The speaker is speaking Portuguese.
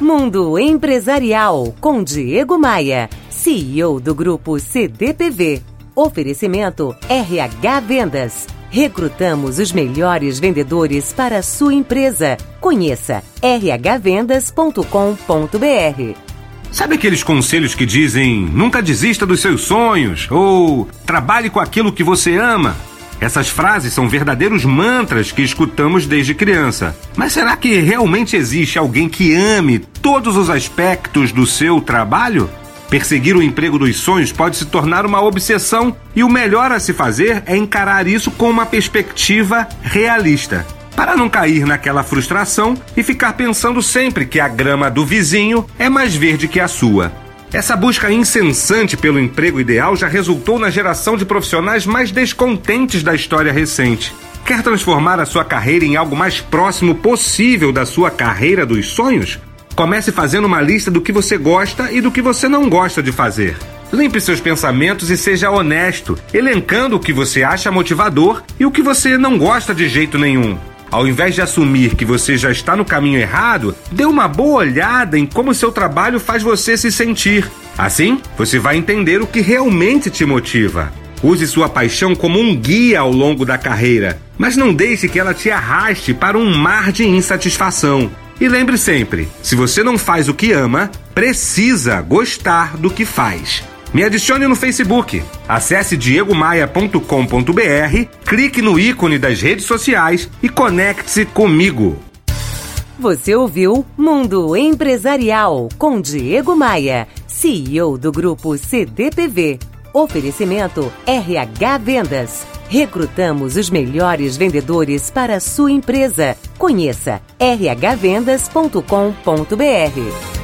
Mundo Empresarial com Diego Maia, CEO do grupo CDPV. Oferecimento RH Vendas. Recrutamos os melhores vendedores para a sua empresa. Conheça rhvendas.com.br. Sabe aqueles conselhos que dizem nunca desista dos seus sonhos ou trabalhe com aquilo que você ama? Essas frases são verdadeiros mantras que escutamos desde criança. Mas será que realmente existe alguém que ame todos os aspectos do seu trabalho? Perseguir o emprego dos sonhos pode se tornar uma obsessão e o melhor a se fazer é encarar isso com uma perspectiva realista. Para não cair naquela frustração e ficar pensando sempre que a grama do vizinho é mais verde que a sua. Essa busca incessante pelo emprego ideal já resultou na geração de profissionais mais descontentes da história recente. Quer transformar a sua carreira em algo mais próximo possível da sua carreira dos sonhos? Comece fazendo uma lista do que você gosta e do que você não gosta de fazer. Limpe seus pensamentos e seja honesto, elencando o que você acha motivador e o que você não gosta de jeito nenhum. Ao invés de assumir que você já está no caminho errado, dê uma boa olhada em como seu trabalho faz você se sentir. Assim, você vai entender o que realmente te motiva. Use sua paixão como um guia ao longo da carreira, mas não deixe que ela te arraste para um mar de insatisfação. E lembre sempre: se você não faz o que ama, precisa gostar do que faz. Me adicione no Facebook. Acesse diegomaia.com.br, clique no ícone das redes sociais e conecte-se comigo. Você ouviu Mundo Empresarial com Diego Maia, CEO do grupo CDPV. Oferecimento RH Vendas. Recrutamos os melhores vendedores para a sua empresa. Conheça rhvendas.com.br.